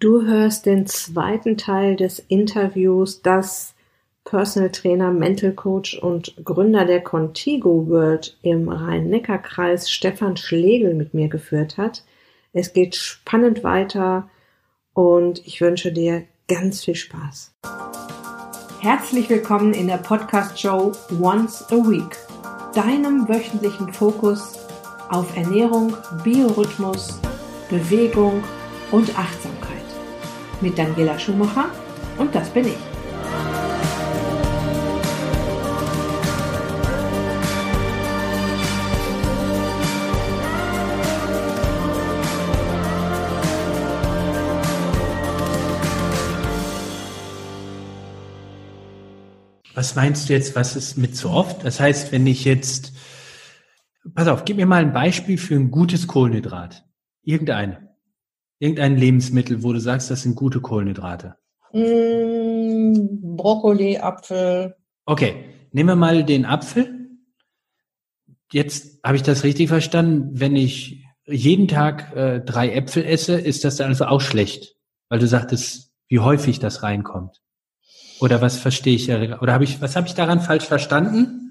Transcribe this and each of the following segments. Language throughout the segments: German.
Du hörst den zweiten Teil des Interviews, das Personal Trainer, Mental Coach und Gründer der Contigo World im Rhein-Neckar-Kreis Stefan Schlegel mit mir geführt hat. Es geht spannend weiter und ich wünsche dir ganz viel Spaß. Herzlich willkommen in der Podcast-Show Once a Week, deinem wöchentlichen Fokus auf Ernährung, Biorhythmus, Bewegung und Achtsamkeit mit Daniela Schumacher und das bin ich. Was meinst du jetzt, was ist mit zu oft? Das heißt, wenn ich jetzt, pass auf, gib mir mal ein Beispiel für ein gutes Kohlenhydrat. Irgendeine. Irgendein Lebensmittel, wo du sagst, das sind gute Kohlenhydrate? Mm, Brokkoli, Apfel. Okay, nehmen wir mal den Apfel. Jetzt habe ich das richtig verstanden. Wenn ich jeden Tag äh, drei Äpfel esse, ist das dann also auch schlecht, weil du sagtest, wie häufig das reinkommt. Oder was verstehe ich? Oder habe ich, was habe ich daran falsch verstanden?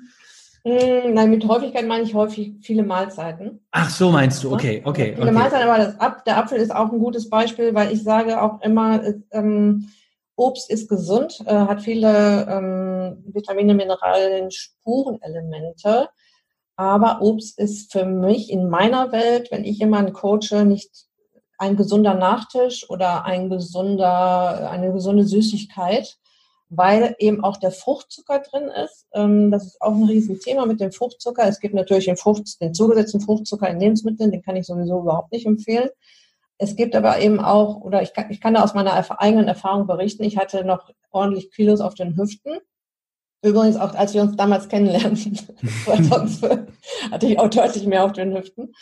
Mm, nein, mit Häufigkeit meine ich häufig viele Mahlzeiten. Ach, so meinst du, okay, okay. Viele okay. Mahlzeiten, aber das Ab, der Apfel ist auch ein gutes Beispiel, weil ich sage auch immer, ähm, Obst ist gesund, äh, hat viele ähm, Vitamine, Mineralien, Spurenelemente. Aber Obst ist für mich in meiner Welt, wenn ich jemanden coache, nicht ein gesunder Nachtisch oder ein gesunder, eine gesunde Süßigkeit, weil eben auch der Fruchtzucker drin ist. Ähm, das ist auch ein Riesenthema mit dem Fruchtzucker. Es gibt natürlich den, Frucht, den zugesetzten Fruchtzucker in Lebensmitteln, den kann ich sowieso überhaupt nicht empfehlen. Es gibt aber eben auch, oder ich kann, ich kann da aus meiner eigenen Erfahrung berichten, ich hatte noch ordentlich Kilos auf den Hüften. Übrigens auch, als wir uns damals kennenlernten, hatte ich auch deutlich mehr auf den Hüften,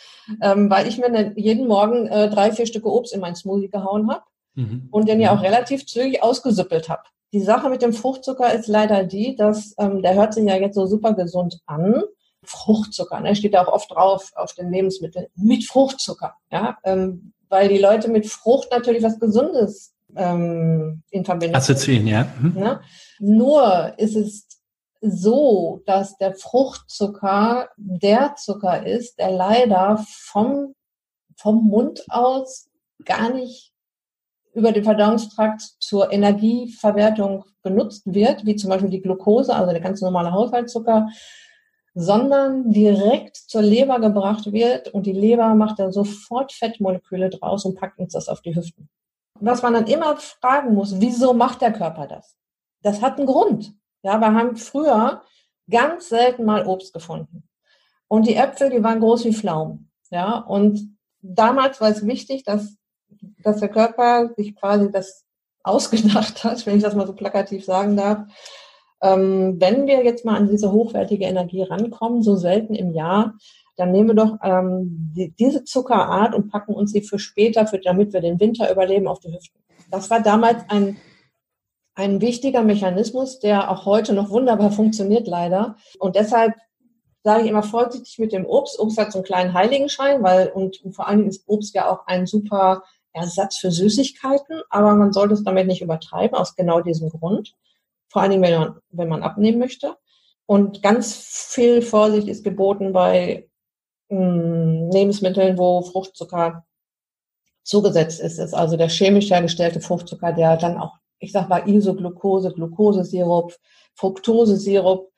ähm, weil ich mir jeden Morgen äh, drei, vier Stücke Obst in mein Smoothie gehauen habe mhm. und den ja auch relativ zügig ausgesüppelt habe. Die Sache mit dem Fruchtzucker ist leider die, dass ähm, der hört sich ja jetzt so super gesund an. Fruchtzucker, ne, steht da auch oft drauf auf den Lebensmitteln mit Fruchtzucker, ja, ähm, weil die Leute mit Frucht natürlich was Gesundes ähm, in Verbindung assoziieren, ja. Mhm. Ne? Nur ist es so, dass der Fruchtzucker der Zucker ist, der leider vom vom Mund aus gar nicht über den Verdauungstrakt zur Energieverwertung benutzt wird, wie zum Beispiel die Glucose, also der ganz normale Haushaltszucker, sondern direkt zur Leber gebracht wird und die Leber macht dann sofort Fettmoleküle draus und packt uns das auf die Hüften. Was man dann immer fragen muss, wieso macht der Körper das? Das hat einen Grund. Ja, wir haben früher ganz selten mal Obst gefunden. Und die Äpfel, die waren groß wie Pflaumen. Ja, und damals war es wichtig, dass dass der Körper sich quasi das ausgedacht hat, wenn ich das mal so plakativ sagen darf. Ähm, wenn wir jetzt mal an diese hochwertige Energie rankommen, so selten im Jahr, dann nehmen wir doch ähm, die, diese Zuckerart und packen uns sie für später, für, damit wir den Winter überleben, auf die Hüften. Das war damals ein, ein wichtiger Mechanismus, der auch heute noch wunderbar funktioniert, leider. Und deshalb sage ich immer vorsichtig mit dem Obst. Obst hat so einen kleinen Heiligenschein, weil und, und vor allen Dingen ist Obst ja auch ein super Ersatz für Süßigkeiten, aber man sollte es damit nicht übertreiben, aus genau diesem Grund. Vor allen Dingen, wenn man, wenn man abnehmen möchte. Und ganz viel Vorsicht ist geboten bei mh, hm, Lebensmitteln, wo Fruchtzucker zugesetzt ist. ist also der chemisch hergestellte Fruchtzucker, der dann auch, ich sag mal, Isoglucose, Glukosesirup, Fructosesirup,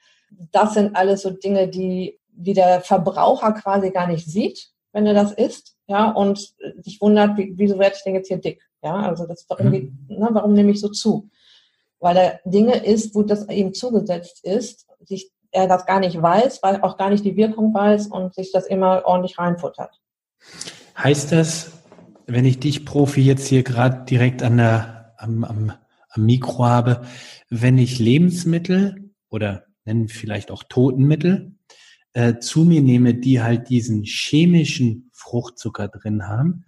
das sind alles so Dinge, die, die der Verbraucher quasi gar nicht sieht, wenn er das isst ja, und sich wundert, wie, wieso werde ich denn jetzt hier dick? Ja, also das irgendwie, mhm. ne, warum nehme ich so zu? Weil er Dinge ist, wo das ihm zugesetzt ist, sich er das gar nicht weiß, weil auch gar nicht die Wirkung weiß und sich das immer ordentlich reinfuttert. Heißt das, wenn ich dich Profi jetzt hier gerade direkt an der, am, am, am Mikro habe, wenn ich Lebensmittel oder nennen vielleicht auch Totenmittel äh, zu mir nehme, die halt diesen chemischen Fruchtzucker drin haben,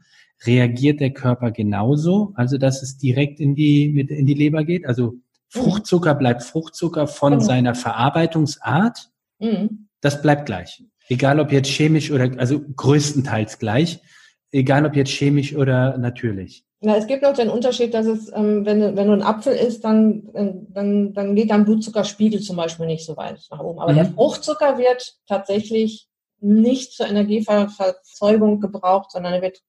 reagiert der Körper genauso, also dass es direkt in die, mit, in die Leber geht. Also Fruchtzucker bleibt Fruchtzucker von genau. seiner Verarbeitungsart. Mhm. Das bleibt gleich. Egal ob jetzt chemisch oder, also größtenteils gleich. Egal ob jetzt chemisch oder natürlich. Na, es gibt noch den Unterschied, dass es, ähm, wenn, wenn du ein Apfel isst, dann, dann, dann geht dein Blutzuckerspiegel zum Beispiel nicht so weit nach oben. Aber mhm. der Fruchtzucker wird tatsächlich nicht zur Energieverzeugung gebraucht, sondern er wird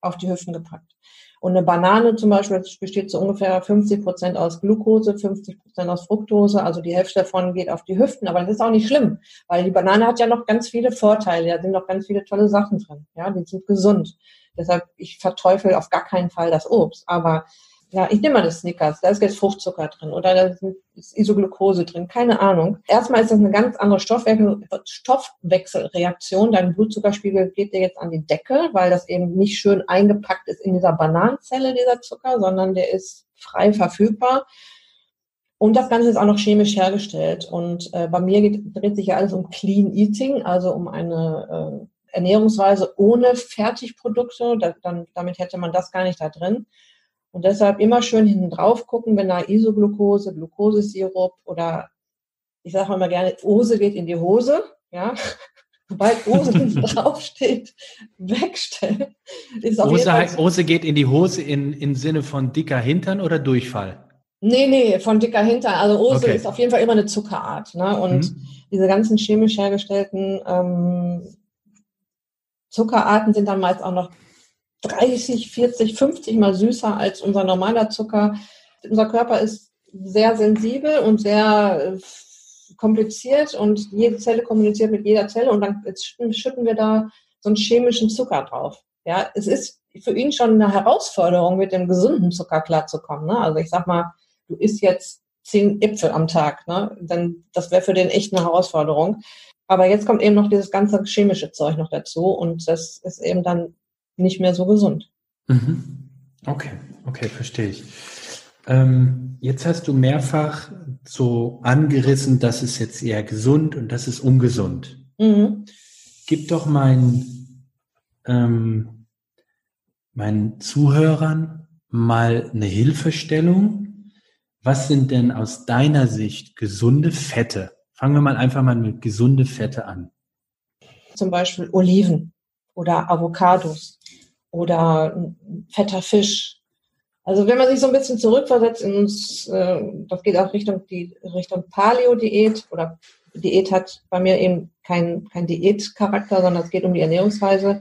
auf die Hüften gepackt. Und eine Banane zum Beispiel besteht zu ungefähr 50 Prozent aus Glucose, 50 Prozent aus Fructose. Also die Hälfte davon geht auf die Hüften. Aber das ist auch nicht schlimm, weil die Banane hat ja noch ganz viele Vorteile. Da sind noch ganz viele tolle Sachen drin. Ja, die sind gesund. Deshalb, ich verteufel auf gar keinen Fall das Obst. Aber ja, ich nehme mal das Snickers, da ist jetzt Fruchtzucker drin oder da ist Isoglucose drin, keine Ahnung. Erstmal ist das eine ganz andere Stoffwechselreaktion. Dein Blutzuckerspiegel geht dir jetzt an die Decke, weil das eben nicht schön eingepackt ist in dieser Bananenzelle, dieser Zucker, sondern der ist frei verfügbar. Und das Ganze ist auch noch chemisch hergestellt. Und äh, bei mir geht, dreht sich ja alles um Clean Eating, also um eine äh, Ernährungsweise ohne Fertigprodukte. Da, dann, damit hätte man das gar nicht da drin. Und deshalb immer schön hinten drauf gucken, wenn da Isoglucose, Glukosesirup oder ich sage immer gerne, Ose geht in die Hose, ja. Sobald Ose draufsteht, wegstellen. Ist Ose, heißt, Ose geht in die Hose in, im Sinne von dicker Hintern oder Durchfall? Nee, nee, von dicker Hintern. Also Ose okay. ist auf jeden Fall immer eine Zuckerart. Ne? Und mhm. diese ganzen chemisch hergestellten ähm, Zuckerarten sind dann meist auch noch 30, 40, 50 mal süßer als unser normaler Zucker. Unser Körper ist sehr sensibel und sehr äh, kompliziert und jede Zelle kommuniziert mit jeder Zelle und dann schütten wir da so einen chemischen Zucker drauf. Ja, es ist für ihn schon eine Herausforderung, mit dem gesunden Zucker klarzukommen. Ne? Also ich sag mal, du isst jetzt zehn Äpfel am Tag, ne? Dann das wäre für den echt eine Herausforderung. Aber jetzt kommt eben noch dieses ganze chemische Zeug noch dazu und das ist eben dann nicht mehr so gesund. Mhm. Okay, okay, verstehe ich. Ähm, jetzt hast du mehrfach so angerissen, das ist jetzt eher gesund und das ist ungesund. Mhm. Gib doch meinen, ähm, meinen Zuhörern mal eine Hilfestellung. Was sind denn aus deiner Sicht gesunde Fette? Fangen wir mal einfach mal mit gesunde Fette an. Zum Beispiel Oliven oder Avocados oder fetter Fisch. Also wenn man sich so ein bisschen zurückversetzt in uns, äh, das geht auch Richtung die Richtung Paleo-Diät oder Diät hat bei mir eben kein, kein Diätcharakter, sondern es geht um die Ernährungsweise,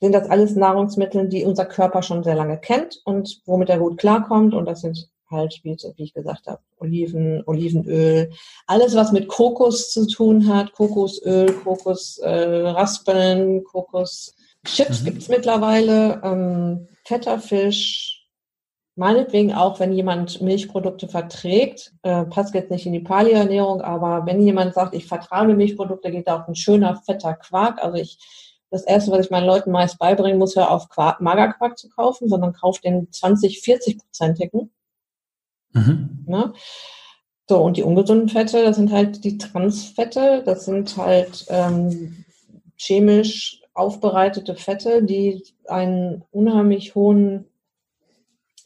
sind das alles Nahrungsmittel, die unser Körper schon sehr lange kennt und womit er gut klarkommt. Und das sind halt, wie, wie ich gesagt habe, Oliven, Olivenöl, alles, was mit Kokos zu tun hat, Kokosöl, Kokosraspeln, äh, Kokos Chips mhm. gibt es mittlerweile, ähm, fetter Fisch, meinetwegen auch, wenn jemand Milchprodukte verträgt, äh, passt jetzt nicht in die Paleo-Ernährung, aber wenn jemand sagt, ich vertrage Milchprodukte, geht da auch ein schöner, fetter Quark. Also ich, das erste, was ich meinen Leuten meist beibringen muss, hör auf Quark, Magerquark zu kaufen, sondern kauf den 20, 40-prozentigen. Mhm. Ne? So, und die ungesunden Fette, das sind halt die Transfette, das sind halt ähm, chemisch aufbereitete Fette, die einen unheimlich hohen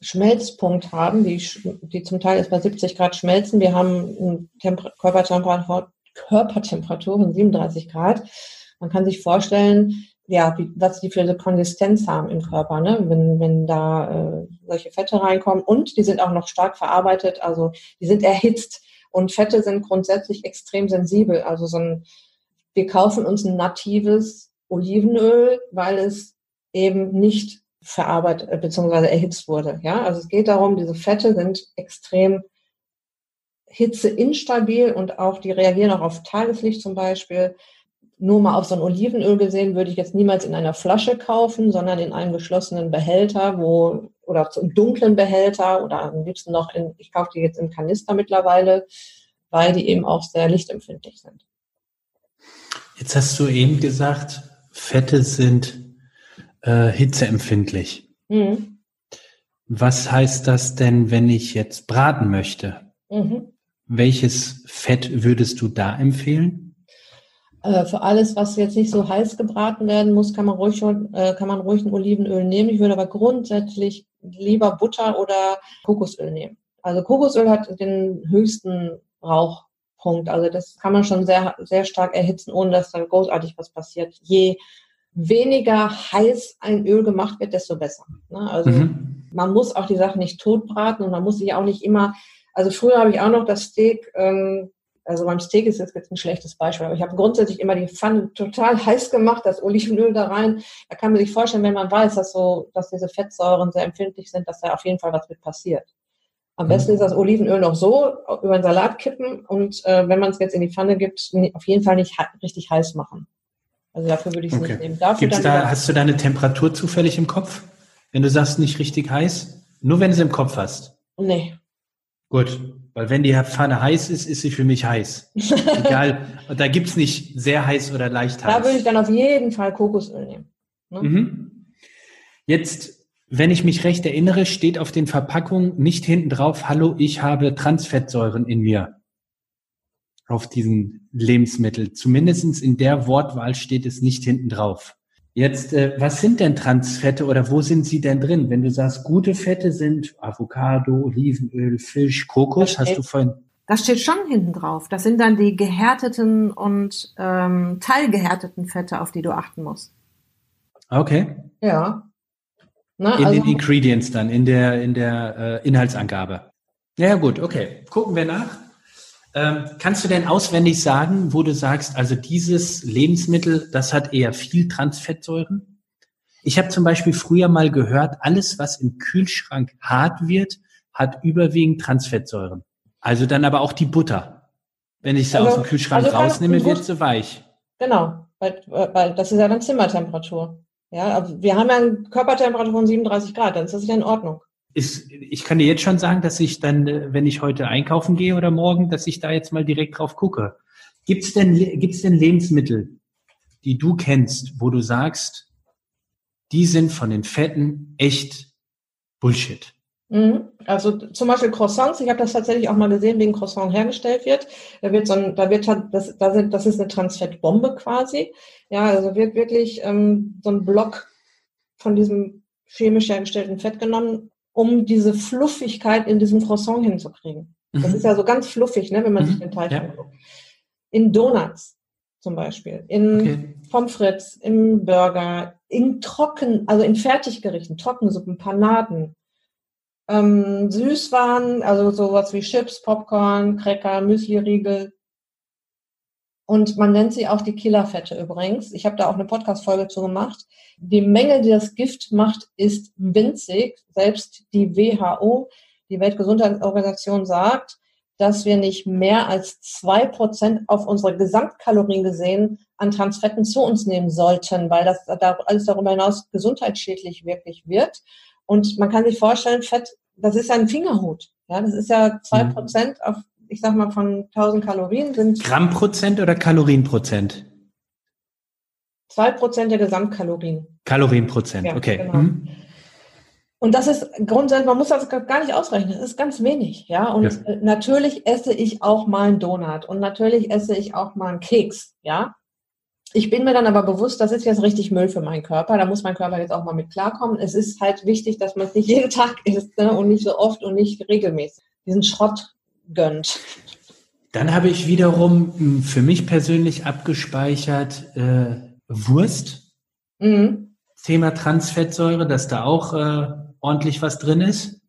Schmelzpunkt haben, die, die zum Teil erst bei 70 Grad schmelzen. Wir haben Körpertemperatur von 37 Grad. Man kann sich vorstellen, ja, wie, was die für eine Konsistenz haben im Körper, ne? wenn, wenn da äh, solche Fette reinkommen. Und die sind auch noch stark verarbeitet, also die sind erhitzt. Und Fette sind grundsätzlich extrem sensibel. Also so ein, wir kaufen uns ein natives Olivenöl, weil es eben nicht verarbeitet äh, bzw. erhitzt wurde. Ja, also es geht darum, diese Fette sind extrem hitzeinstabil und auch die reagieren auch auf Tageslicht zum Beispiel. Nur mal auf so ein Olivenöl gesehen, würde ich jetzt niemals in einer Flasche kaufen, sondern in einem geschlossenen Behälter, wo oder zum dunklen Behälter oder am liebsten noch in, ich kaufe die jetzt im Kanister mittlerweile, weil die eben auch sehr lichtempfindlich sind. Jetzt hast du eben gesagt, Fette sind äh, hitzeempfindlich. Mhm. Was heißt das denn, wenn ich jetzt braten möchte? Mhm. Welches Fett würdest du da empfehlen? Äh, für alles, was jetzt nicht so heiß gebraten werden muss, kann man ruhig, äh, kann man ruhig ein Olivenöl nehmen. Ich würde aber grundsätzlich lieber Butter oder Kokosöl nehmen. Also Kokosöl hat den höchsten Rauch Punkt. Also das kann man schon sehr, sehr stark erhitzen, ohne dass da großartig was passiert. Je weniger heiß ein Öl gemacht wird, desto besser. Ne? Also mhm. man muss auch die Sachen nicht totbraten und man muss sich auch nicht immer, also früher habe ich auch noch das Steak, ähm, also beim Steak ist jetzt ein schlechtes Beispiel, aber ich habe grundsätzlich immer die Pfanne total heiß gemacht, das Olivenöl da rein. Da kann man sich vorstellen, wenn man weiß, dass so, dass diese Fettsäuren sehr empfindlich sind, dass da auf jeden Fall was mit passiert. Am besten ist das Olivenöl noch so über den Salat kippen und äh, wenn man es jetzt in die Pfanne gibt, auf jeden Fall nicht richtig heiß machen. Also dafür würde ich es okay. nicht nehmen. Dafür Gibt's da, hast du da eine Temperatur zufällig im Kopf? Wenn du sagst, nicht richtig heiß? Nur wenn du es im Kopf hast? Nee. Gut, weil wenn die Pfanne heiß ist, ist sie für mich heiß. Egal, da gibt's nicht sehr heiß oder leicht heiß. Da würde ich dann auf jeden Fall Kokosöl nehmen. Ne? Mhm. Jetzt, wenn ich mich recht erinnere, steht auf den Verpackungen nicht hinten drauf, hallo, ich habe Transfettsäuren in mir auf diesen Lebensmittel. Zumindestens in der Wortwahl steht es nicht hinten drauf. Jetzt, äh, was sind denn Transfette oder wo sind sie denn drin? Wenn du sagst, gute Fette sind Avocado, Olivenöl, Fisch, Kokos, hast du vorhin. Das steht schon hinten drauf. Das sind dann die gehärteten und ähm, teilgehärteten Fette, auf die du achten musst. Okay. Ja. Na, in also, den Ingredients dann, in der, in der äh, Inhaltsangabe. Ja, gut, okay. Gucken wir nach. Ähm, kannst du denn auswendig sagen, wo du sagst, also dieses Lebensmittel, das hat eher viel Transfettsäuren? Ich habe zum Beispiel früher mal gehört, alles, was im Kühlschrank hart wird, hat überwiegend Transfettsäuren. Also dann aber auch die Butter. Wenn ich sie also, aus dem Kühlschrank also rausnehme, wird sie weich. Genau, weil, weil das ist ja dann Zimmertemperatur. Ja, wir haben ja eine Körpertemperatur von 37 Grad, dann ist das ja in Ordnung ist, ich kann dir jetzt schon sagen, dass ich dann, äh, wenn ich heute einkaufen gehe oder morgen, dass ich da jetzt mal direkt drauf gucke. Gibt's denn, gibt's denn Lebensmittel, die du kennst, wo du sagst, die sind von den Fetten echt Bullshit? Mhm. Also zum Beispiel Croissants, ich habe das tatsächlich auch mal gesehen, wie ein Croissant hergestellt wird. Da wird so ein, da wird das, da sind, das ist eine Transfettbombe quasi. Ja, also wird wirklich ähm, so ein Block von diesem chemisch hergestellten Fett genommen, um diese Fluffigkeit in diesem Croissant hinzukriegen. Mhm. Das ist ja so ganz fluffig, ne, wenn man mhm. sich den Teig ja. anguckt. In Donuts zum Beispiel, in okay. Pommes frites, im Burger, in Trocken, also in Fertiggerichten, Trockensuppen, Panaden, ähm, Süßwaren, also sowas wie Chips, Popcorn, Cracker, Müsli-Riegel, und man nennt sie auch die Killerfette übrigens. Ich habe da auch eine Podcast-Folge zu gemacht. Die Menge, die das Gift macht, ist winzig. Selbst die WHO, die Weltgesundheitsorganisation, sagt, dass wir nicht mehr als zwei Prozent auf unsere Gesamtkalorien gesehen an Transfetten zu uns nehmen sollten, weil das da alles darüber hinaus gesundheitsschädlich wirklich wird. Und man kann sich vorstellen, Fett, das ist ja ein Fingerhut. Ja, das ist ja zwei mhm. Prozent auf ich sag mal, von 1000 Kalorien sind. Grammprozent oder Kalorienprozent? Zwei Prozent der Gesamtkalorien. Kalorienprozent, ja, okay. Genau. Mhm. Und das ist grundsätzlich, man muss das gar nicht ausrechnen, das ist ganz wenig, ja. Und ja. Äh, natürlich esse ich auch mal einen Donut und natürlich esse ich auch mal einen Keks, ja. Ich bin mir dann aber bewusst, das ist jetzt richtig Müll für meinen Körper. Da muss mein Körper jetzt auch mal mit klarkommen. Es ist halt wichtig, dass man es nicht jeden Tag isst ne? und nicht so oft und nicht regelmäßig. Diesen Schrott gönnt. Dann habe ich wiederum hm, für mich persönlich abgespeichert äh, Wurst. Mhm. Thema Transfettsäure, dass da auch äh, ordentlich was drin ist.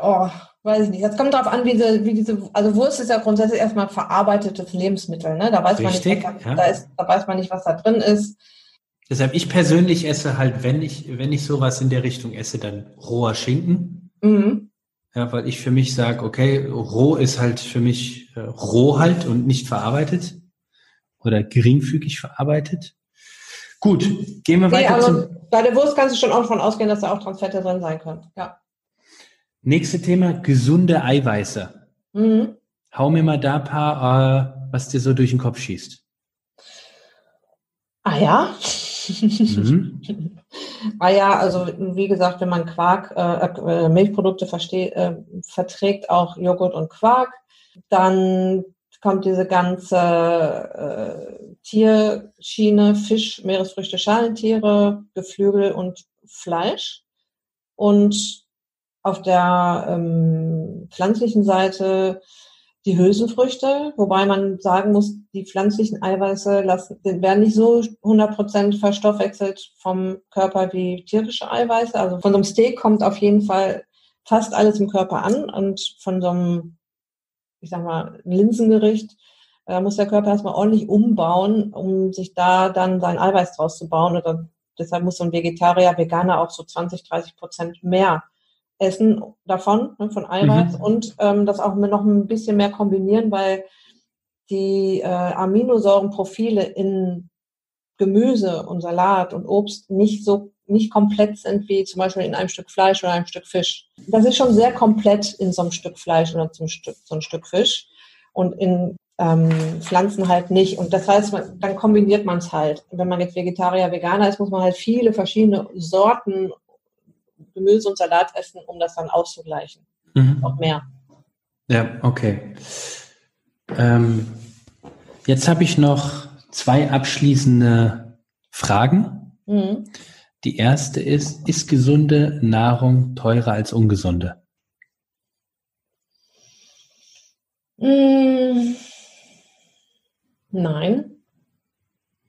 Oh, weiß ich nicht. Jetzt kommt darauf an, wie diese, wie diese, also Wurst ist ja grundsätzlich erstmal verarbeitetes Lebensmittel, ne? Da weiß Richtig, man nicht, was da, ja. da, ist, da weiß man nicht, was da drin ist. Deshalb, ich persönlich esse halt, wenn ich, wenn ich sowas in der Richtung esse, dann roher Schinken. Mhm. Ja, weil ich für mich sage, okay, roh ist halt für mich äh, roh halt und nicht verarbeitet oder geringfügig verarbeitet. Gut, gehen wir weiter. Nee, zum bei der Wurst kannst du schon auch davon ausgehen, dass da auch Transfette drin sein können. Ja. Nächste Thema, gesunde Eiweiße. Mhm. Hau mir mal da ein paar, äh, was dir so durch den Kopf schießt. Ah ja. Mhm. ah ja, also wie gesagt, wenn man Quark, äh, äh, Milchprodukte äh, verträgt, auch Joghurt und Quark, dann kommt diese ganze äh, Tierschiene, Fisch, Meeresfrüchte, Schalentiere, Geflügel und Fleisch. Und auf der ähm, pflanzlichen Seite die Hülsenfrüchte, wobei man sagen muss, die pflanzlichen Eiweiße lassen, werden nicht so 100% verstoffwechselt vom Körper wie tierische Eiweiße. Also von so einem Steak kommt auf jeden Fall fast alles im Körper an und von so einem, ich sag mal, Linsengericht da muss der Körper erstmal ordentlich umbauen, um sich da dann sein Eiweiß draus zu bauen. Oder deshalb muss so ein Vegetarier, Veganer auch so 20, 30 Prozent mehr essen davon, ne, von Eiweiß mhm. und ähm, das auch noch ein bisschen mehr kombinieren, weil die äh, Aminosäurenprofile in Gemüse und Salat und Obst nicht so nicht komplett sind wie zum Beispiel in einem Stück Fleisch oder einem Stück Fisch. Das ist schon sehr komplett in so einem Stück Fleisch oder zum Stück, so ein Stück Fisch. Und in ähm, Pflanzen halt nicht. Und das heißt, man, dann kombiniert man es halt. wenn man jetzt Vegetarier, Veganer ist, muss man halt viele verschiedene Sorten Gemüse und Salat essen, um das dann auszugleichen. Mhm. Auch mehr. Ja, okay. Ähm, jetzt habe ich noch zwei abschließende Fragen. Mhm. Die erste ist, ist gesunde Nahrung teurer als ungesunde? Mhm. Nein.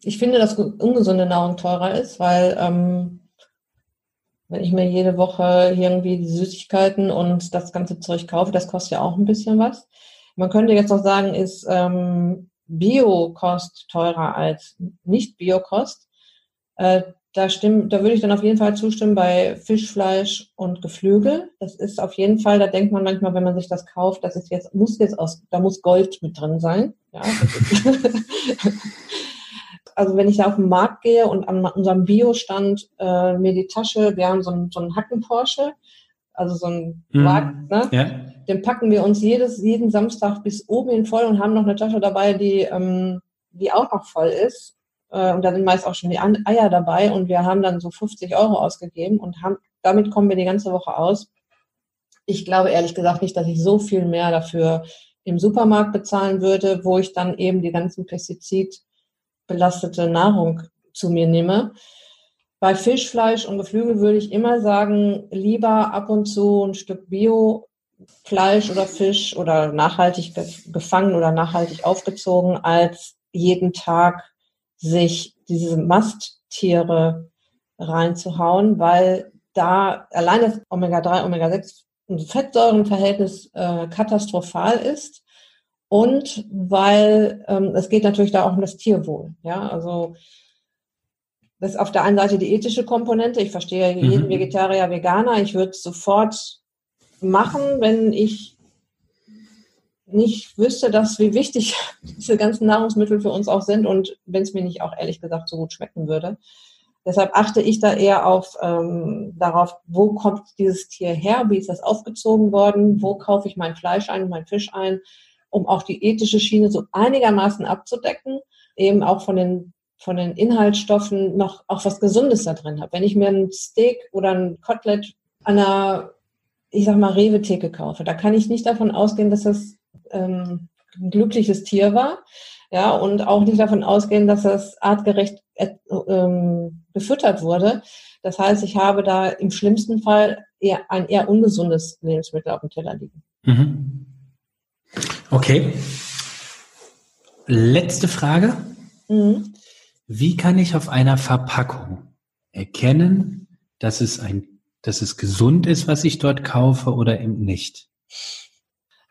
Ich finde, dass ungesunde Nahrung teurer ist, weil ähm, wenn ich mir jede Woche irgendwie die Süßigkeiten und das ganze Zeug kaufe, das kostet ja auch ein bisschen was. Man könnte jetzt noch sagen, ist ähm, Bio-Kost teurer als Nicht-Bio-Kost. Äh, da, da würde ich dann auf jeden Fall zustimmen bei Fisch, Fleisch und Geflügel. Das ist auf jeden Fall, da denkt man manchmal, wenn man sich das kauft, das ist jetzt, muss jetzt aus, da muss Gold mit drin sein. Ja, also wenn ich da auf den Markt gehe und an unserem Biostand äh, mir die Tasche, wir haben so einen, so einen Hacken-Porsche, also so einen mm, Wagen, ne? Ja. den packen wir uns jedes, jeden Samstag bis oben hin voll und haben noch eine Tasche dabei, die, ähm, die auch noch voll ist. Äh, und da sind meist auch schon die Eier dabei und wir haben dann so 50 Euro ausgegeben und haben, damit kommen wir die ganze Woche aus. Ich glaube ehrlich gesagt nicht, dass ich so viel mehr dafür im Supermarkt bezahlen würde, wo ich dann eben die ganzen pestizidbelastete Nahrung zu mir nehme. Bei Fisch, Fleisch und Geflügel würde ich immer sagen, lieber ab und zu ein Stück Bio-Fleisch oder Fisch oder nachhaltig gefangen oder nachhaltig aufgezogen, als jeden Tag sich diese Masttiere reinzuhauen, weil da allein das Omega-3, Omega-6 Fettsäurenverhältnis äh, katastrophal ist und weil ähm, es geht natürlich da auch um das Tierwohl. Ja, also das ist auf der einen Seite die ethische Komponente. Ich verstehe jeden mhm. Vegetarier, Veganer. Ich würde es sofort machen, wenn ich nicht wüsste, dass wie wichtig diese ganzen Nahrungsmittel für uns auch sind und wenn es mir nicht auch ehrlich gesagt so gut schmecken würde. Deshalb achte ich da eher auf ähm, darauf, wo kommt dieses Tier her, wie ist das aufgezogen worden, wo kaufe ich mein Fleisch ein, mein Fisch ein, um auch die ethische Schiene so einigermaßen abzudecken, eben auch von den von den Inhaltsstoffen noch auch was Gesundes da drin habe. Wenn ich mir ein Steak oder ein Kotelett an einer, ich sag mal, Rewe-Theke kaufe, da kann ich nicht davon ausgehen, dass das ähm, ein glückliches Tier war, ja, und auch nicht davon ausgehen, dass das artgerecht äh, ähm, gefüttert wurde. Das heißt, ich habe da im schlimmsten Fall eher ein eher ungesundes Lebensmittel auf dem Teller liegen. Mhm. Okay. Letzte Frage. Mhm. Wie kann ich auf einer Verpackung erkennen, dass es ein, dass es gesund ist, was ich dort kaufe oder eben nicht?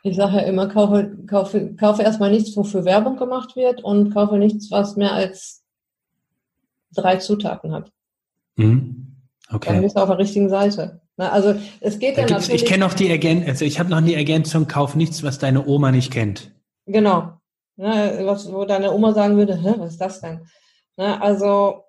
Ich sage ja immer, kaufe, kaufe, kaufe erstmal nichts, wofür Werbung gemacht wird und kaufe nichts, was mehr als drei Zutaten hat. Mhm. Okay. Dann bist du auf der richtigen Seite. Na, also es geht da ja natürlich. Ich kenne auch die Ergänzung, also ich habe noch die Ergänzung, kauf nichts, was deine Oma nicht kennt. Genau. Ja, was, wo deine Oma sagen würde, Hä, was ist das denn? Na, also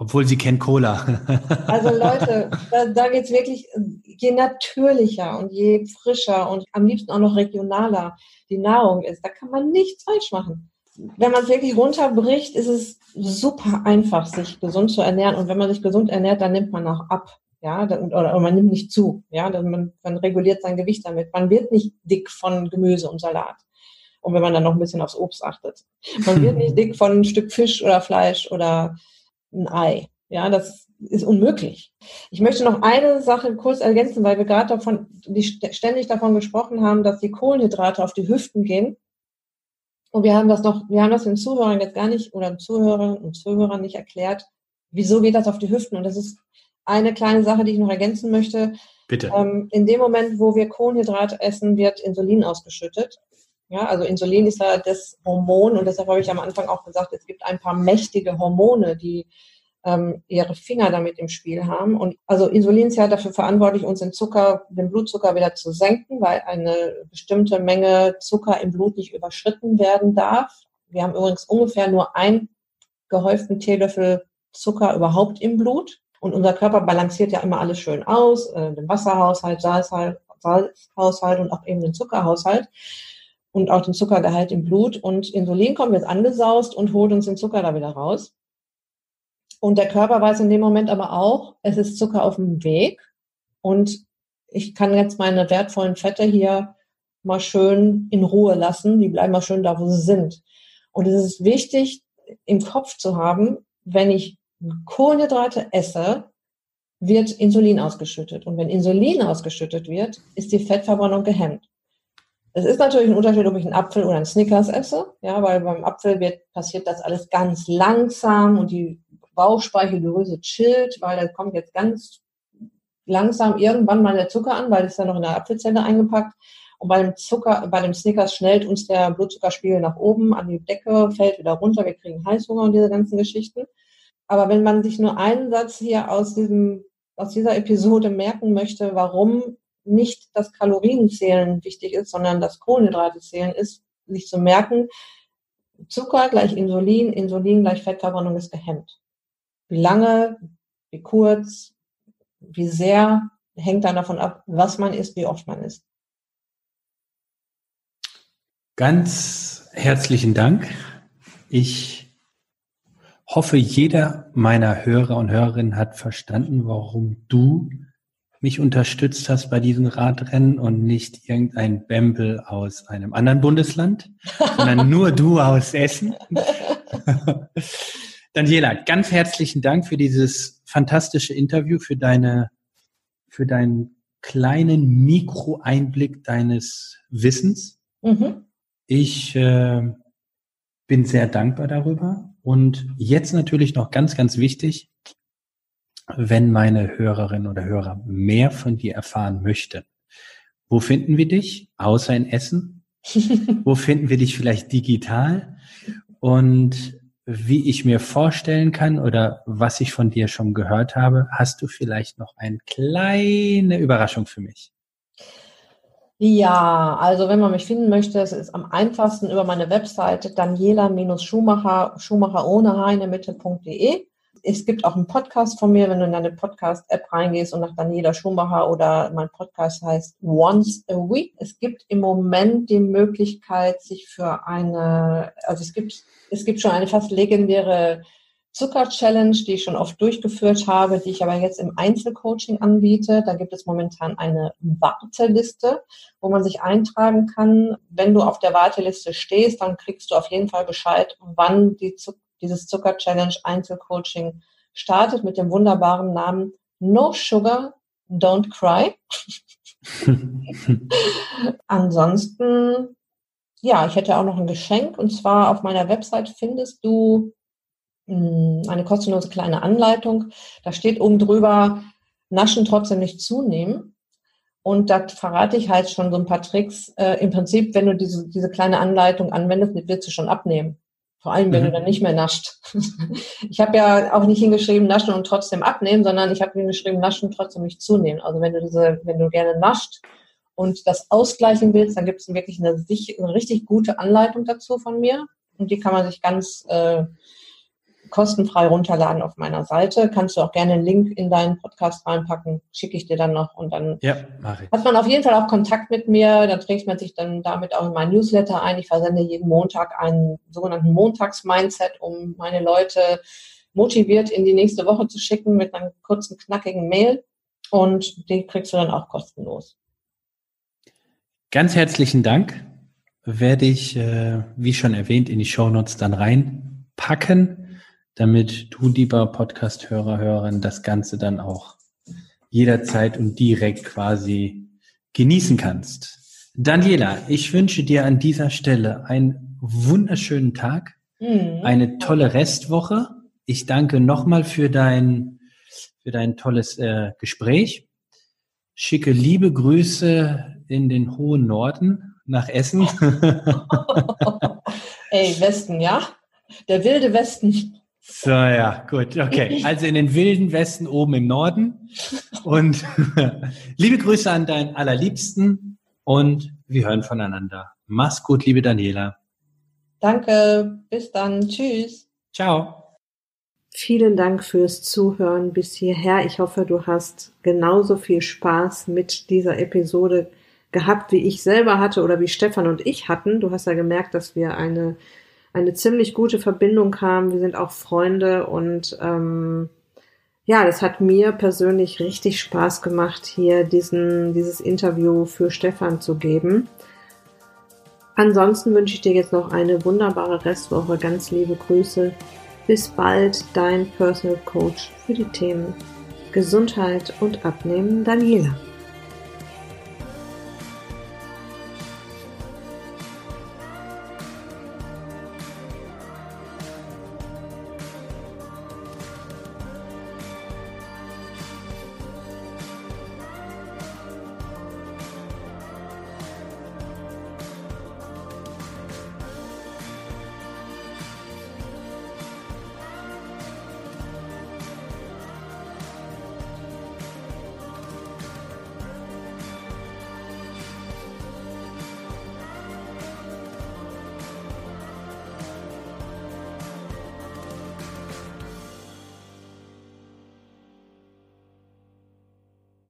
obwohl sie kennt Cola. also Leute, da, da geht es wirklich, je natürlicher und je frischer und am liebsten auch noch regionaler die Nahrung ist, da kann man nichts falsch machen. Wenn man es wirklich runterbricht, ist es super einfach, sich gesund zu ernähren. Und wenn man sich gesund ernährt, dann nimmt man auch ab. Ja, oder, man nimmt nicht zu. Ja, man, man reguliert sein Gewicht damit. Man wird nicht dick von Gemüse und Salat. Und wenn man dann noch ein bisschen aufs Obst achtet. Man wird nicht dick von ein Stück Fisch oder Fleisch oder ein Ei. Ja, das ist unmöglich. Ich möchte noch eine Sache kurz ergänzen, weil wir gerade davon, die ständig davon gesprochen haben, dass die Kohlenhydrate auf die Hüften gehen. Und wir haben das noch, wir haben das den Zuhörern jetzt gar nicht oder Zuhörern und Zuhörern nicht erklärt, wieso geht das auf die Hüften. Und das ist eine kleine Sache, die ich noch ergänzen möchte. Bitte. Ähm, in dem Moment, wo wir Kohlenhydrat essen, wird Insulin ausgeschüttet. Ja, also Insulin ist ja das Hormon und deshalb habe ich am Anfang auch gesagt, es gibt ein paar mächtige Hormone, die ähm, ihre Finger damit im Spiel haben. Und also Insulin ist ja dafür verantwortlich, uns den Zucker, den Blutzucker wieder zu senken, weil eine bestimmte Menge Zucker im Blut nicht überschritten werden darf. Wir haben übrigens ungefähr nur einen gehäuften Teelöffel Zucker überhaupt im Blut. Und unser Körper balanciert ja immer alles schön aus, äh, den Wasserhaushalt, Salzhaushalt, Salzhaushalt und auch eben den Zuckerhaushalt und auch den Zuckergehalt im Blut. Und Insulin kommt jetzt angesaust und holt uns den Zucker da wieder raus. Und der Körper weiß in dem Moment aber auch, es ist Zucker auf dem Weg und ich kann jetzt meine wertvollen Fette hier mal schön in Ruhe lassen. Die bleiben mal schön da, wo sie sind. Und es ist wichtig, im Kopf zu haben, wenn ich Kohlenhydrate esse, wird Insulin ausgeschüttet. Und wenn Insulin ausgeschüttet wird, ist die Fettverbrennung gehemmt. Es ist natürlich ein Unterschied, ob ich einen Apfel oder einen Snickers esse, ja, weil beim Apfel wird, passiert das alles ganz langsam und die Bauchspeicheldrüse chillt, weil da kommt jetzt ganz langsam irgendwann mal der Zucker an, weil es ja noch in der Apfelzelle eingepackt. Und bei dem Zucker, bei dem Snickers schnellt uns der Blutzuckerspiegel nach oben an die Decke, fällt wieder runter, wir kriegen Heißhunger und diese ganzen Geschichten. Aber wenn man sich nur einen Satz hier aus diesem, aus dieser Episode merken möchte, warum nicht das Kalorienzählen wichtig ist, sondern das Kohlenhydratezählen ist, sich zu merken, Zucker gleich Insulin, Insulin gleich Fettverbrennung ist gehemmt. Wie lange, wie kurz, wie sehr, hängt dann davon ab, was man isst, wie oft man isst. Ganz herzlichen Dank. Ich hoffe, jeder meiner Hörer und Hörerinnen hat verstanden, warum du mich unterstützt hast bei diesem Radrennen und nicht irgendein Bembel aus einem anderen Bundesland, sondern nur du aus Essen. Daniela, ganz herzlichen Dank für dieses fantastische Interview, für deine, für deinen kleinen Mikroeinblick deines Wissens. Mhm. Ich äh, bin sehr dankbar darüber. Und jetzt natürlich noch ganz, ganz wichtig, wenn meine Hörerinnen oder Hörer mehr von dir erfahren möchten. Wo finden wir dich? Außer in Essen? Wo finden wir dich vielleicht digital? Und wie ich mir vorstellen kann oder was ich von dir schon gehört habe, hast du vielleicht noch eine kleine Überraschung für mich? Ja, also wenn man mich finden möchte, es ist am einfachsten über meine Webseite daniela-schumacher, Schumacher ohne H in der Mitte.de. Es gibt auch einen Podcast von mir, wenn du in deine Podcast-App reingehst und nach Daniela Schumacher oder mein Podcast heißt Once a Week. Es gibt im Moment die Möglichkeit, sich für eine, also es gibt es gibt schon eine fast legendäre Zucker-Challenge, die ich schon oft durchgeführt habe, die ich aber jetzt im Einzelcoaching anbiete. Da gibt es momentan eine Warteliste, wo man sich eintragen kann. Wenn du auf der Warteliste stehst, dann kriegst du auf jeden Fall Bescheid, wann die, dieses Zucker-Challenge Einzelcoaching startet mit dem wunderbaren Namen No Sugar, Don't Cry. Ansonsten ja, ich hätte auch noch ein Geschenk und zwar auf meiner Website findest du hm, eine kostenlose kleine Anleitung. Da steht oben drüber, naschen trotzdem nicht zunehmen. Und da verrate ich halt schon so ein paar Tricks. Äh, Im Prinzip, wenn du diese, diese kleine Anleitung anwendest, wird sie schon abnehmen. Vor allem, wenn mhm. du dann nicht mehr nascht. ich habe ja auch nicht hingeschrieben, naschen und trotzdem abnehmen, sondern ich habe hingeschrieben, naschen und trotzdem nicht zunehmen. Also wenn du diese, wenn du gerne nascht, und das ausgleichen willst, dann gibt es wirklich eine, eine, richtig gute Anleitung dazu von mir. Und die kann man sich ganz äh, kostenfrei runterladen auf meiner Seite. Kannst du auch gerne einen Link in deinen Podcast reinpacken, schicke ich dir dann noch und dann ja, hat man auf jeden Fall auch Kontakt mit mir. Dann trägt man sich dann damit auch in mein Newsletter ein. Ich versende jeden Montag einen sogenannten Montags-Mindset, um meine Leute motiviert in die nächste Woche zu schicken mit einem kurzen, knackigen Mail. Und die kriegst du dann auch kostenlos. Ganz herzlichen Dank. Werde ich, äh, wie schon erwähnt, in die Shownotes dann reinpacken, damit du, lieber Podcast-Hörer, Hörerin, das Ganze dann auch jederzeit und direkt quasi genießen kannst. Daniela, ich wünsche dir an dieser Stelle ein wunderschönen Tag, mhm. eine tolle Restwoche. Ich danke nochmal für dein, für dein tolles äh, Gespräch. Schicke liebe Grüße in den hohen Norden nach Essen. Ey, Westen, ja? Der wilde Westen. So, ja, gut, okay. Also in den wilden Westen oben im Norden. Und liebe Grüße an deinen Allerliebsten und wir hören voneinander. Mach's gut, liebe Daniela. Danke, bis dann. Tschüss. Ciao. Vielen Dank fürs Zuhören bis hierher. Ich hoffe, du hast genauso viel Spaß mit dieser Episode gehabt, wie ich selber hatte oder wie Stefan und ich hatten. Du hast ja gemerkt, dass wir eine, eine ziemlich gute Verbindung haben. Wir sind auch Freunde und ähm, ja, das hat mir persönlich richtig Spaß gemacht, hier diesen, dieses Interview für Stefan zu geben. Ansonsten wünsche ich dir jetzt noch eine wunderbare Restwoche. Ganz liebe Grüße. Bis bald, dein Personal Coach für die Themen Gesundheit und Abnehmen, Daniela.